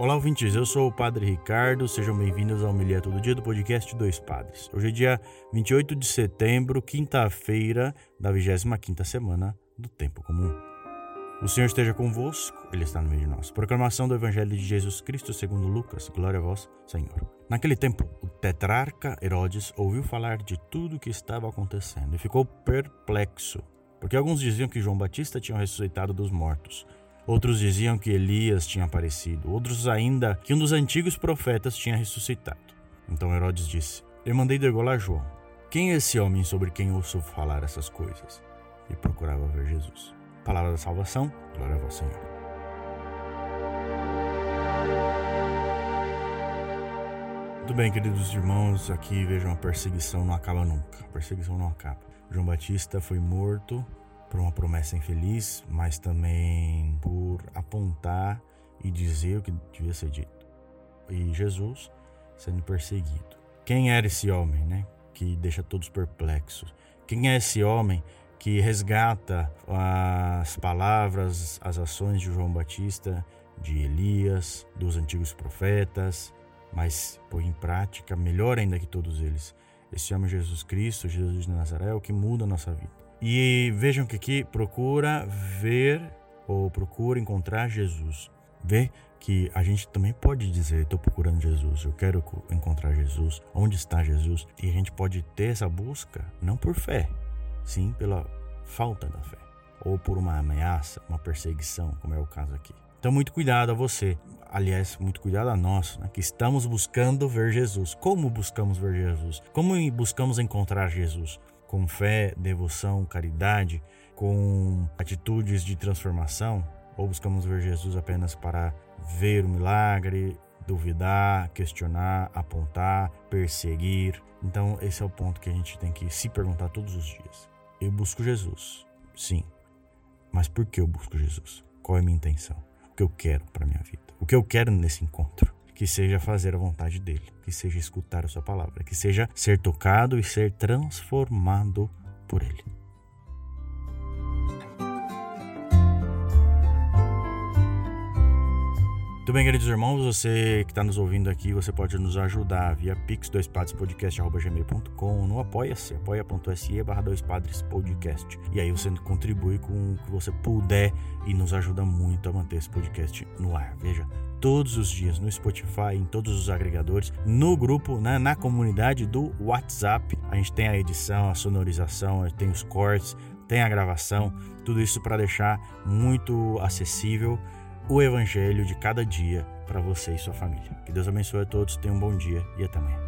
Olá, ouvintes. Eu sou o Padre Ricardo. Sejam bem-vindos ao Milha Todo Dia do podcast Dois Padres. Hoje é dia 28 de setembro, quinta-feira da 25ª semana do Tempo Comum. O Senhor esteja convosco, Ele está no meio de nós. Proclamação do Evangelho de Jesus Cristo segundo Lucas. Glória a vós, Senhor. Naquele tempo, o tetrarca Herodes ouviu falar de tudo o que estava acontecendo e ficou perplexo, porque alguns diziam que João Batista tinha ressuscitado dos mortos Outros diziam que Elias tinha aparecido, outros ainda que um dos antigos profetas tinha ressuscitado. Então Herodes disse: Eu mandei degolar João. Quem é esse homem sobre quem ouço falar essas coisas? E procurava ver Jesus. Palavra da salvação, glória a vós, Senhor. Muito bem, queridos irmãos, aqui vejam a perseguição não acaba nunca. A perseguição não acaba. João Batista foi morto por uma promessa infeliz, mas também por apontar e dizer o que devia ser dito. E Jesus sendo perseguido. Quem era esse homem, né? Que deixa todos perplexos. Quem é esse homem que resgata as palavras, as ações de João Batista, de Elias, dos antigos profetas, mas põe em prática, melhor ainda que todos eles. Esse homem Jesus Cristo, Jesus de Nazaré, é o que muda a nossa vida. E vejam que aqui procura ver ou procura encontrar Jesus. Vê que a gente também pode dizer: estou procurando Jesus, eu quero encontrar Jesus, onde está Jesus? E a gente pode ter essa busca não por fé, sim pela falta da fé, ou por uma ameaça, uma perseguição, como é o caso aqui. Então, muito cuidado a você, aliás, muito cuidado a nós, né, que estamos buscando ver Jesus. Como buscamos ver Jesus? Como buscamos encontrar Jesus? Com fé, devoção, caridade, com atitudes de transformação? Ou buscamos ver Jesus apenas para ver o milagre, duvidar, questionar, apontar, perseguir? Então, esse é o ponto que a gente tem que se perguntar todos os dias. Eu busco Jesus, sim, mas por que eu busco Jesus? Qual é a minha intenção? O que eu quero para minha vida? O que eu quero nesse encontro? Que seja fazer a vontade dele, que seja escutar a sua palavra, que seja ser tocado e ser transformado por ele. Muito bem, queridos irmãos, você que está nos ouvindo aqui, você pode nos ajudar via pix doispadrespodcast.gmail.com no apoia-se, apoia.se barra doispadrespodcast. E aí você contribui com o que você puder e nos ajuda muito a manter esse podcast no ar. Veja, todos os dias no Spotify, em todos os agregadores, no grupo, né, na comunidade do WhatsApp. A gente tem a edição, a sonorização, tem os cortes, tem a gravação, tudo isso para deixar muito acessível o evangelho de cada dia para você e sua família. Que Deus abençoe a todos, tenham um bom dia e até amanhã.